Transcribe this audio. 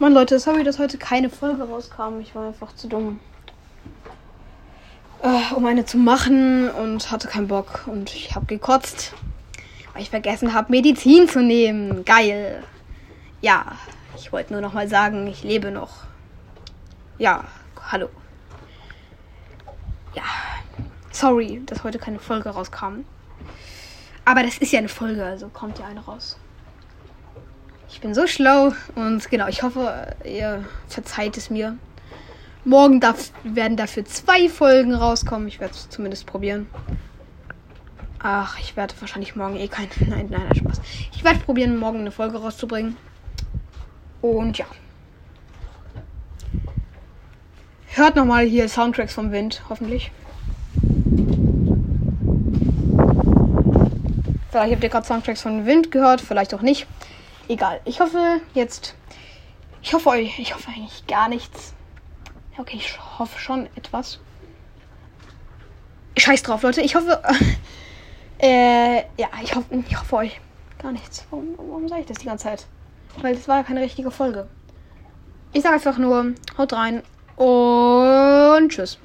Mann, Leute, sorry, dass heute keine Folge rauskam. Ich war einfach zu dumm. Äh, um eine zu machen und hatte keinen Bock. Und ich habe gekotzt, weil ich vergessen habe, Medizin zu nehmen. Geil. Ja, ich wollte nur noch mal sagen, ich lebe noch. Ja, hallo. Ja, sorry, dass heute keine Folge rauskam. Aber das ist ja eine Folge, also kommt ja eine raus. Bin so schlau und genau, ich hoffe, ihr verzeiht es mir. Morgen darf, werden dafür zwei Folgen rauskommen. Ich werde es zumindest probieren. Ach, ich werde wahrscheinlich morgen eh kein. Nein, nein, nein, Spaß. Ich werde probieren, morgen eine Folge rauszubringen. Und ja. Hört nochmal hier Soundtracks vom Wind, hoffentlich. Vielleicht habt ihr gerade Soundtracks von Wind gehört, vielleicht auch nicht. Egal. Ich hoffe jetzt. Ich hoffe euch. Ich hoffe eigentlich gar nichts. Okay, ich hoffe schon etwas. Scheiß drauf, Leute. Ich hoffe. Äh, ja, ich hoffe, ich hoffe euch gar nichts. Warum, warum sage ich das die ganze Zeit? Weil das war ja keine richtige Folge. Ich sage einfach nur, haut rein und tschüss.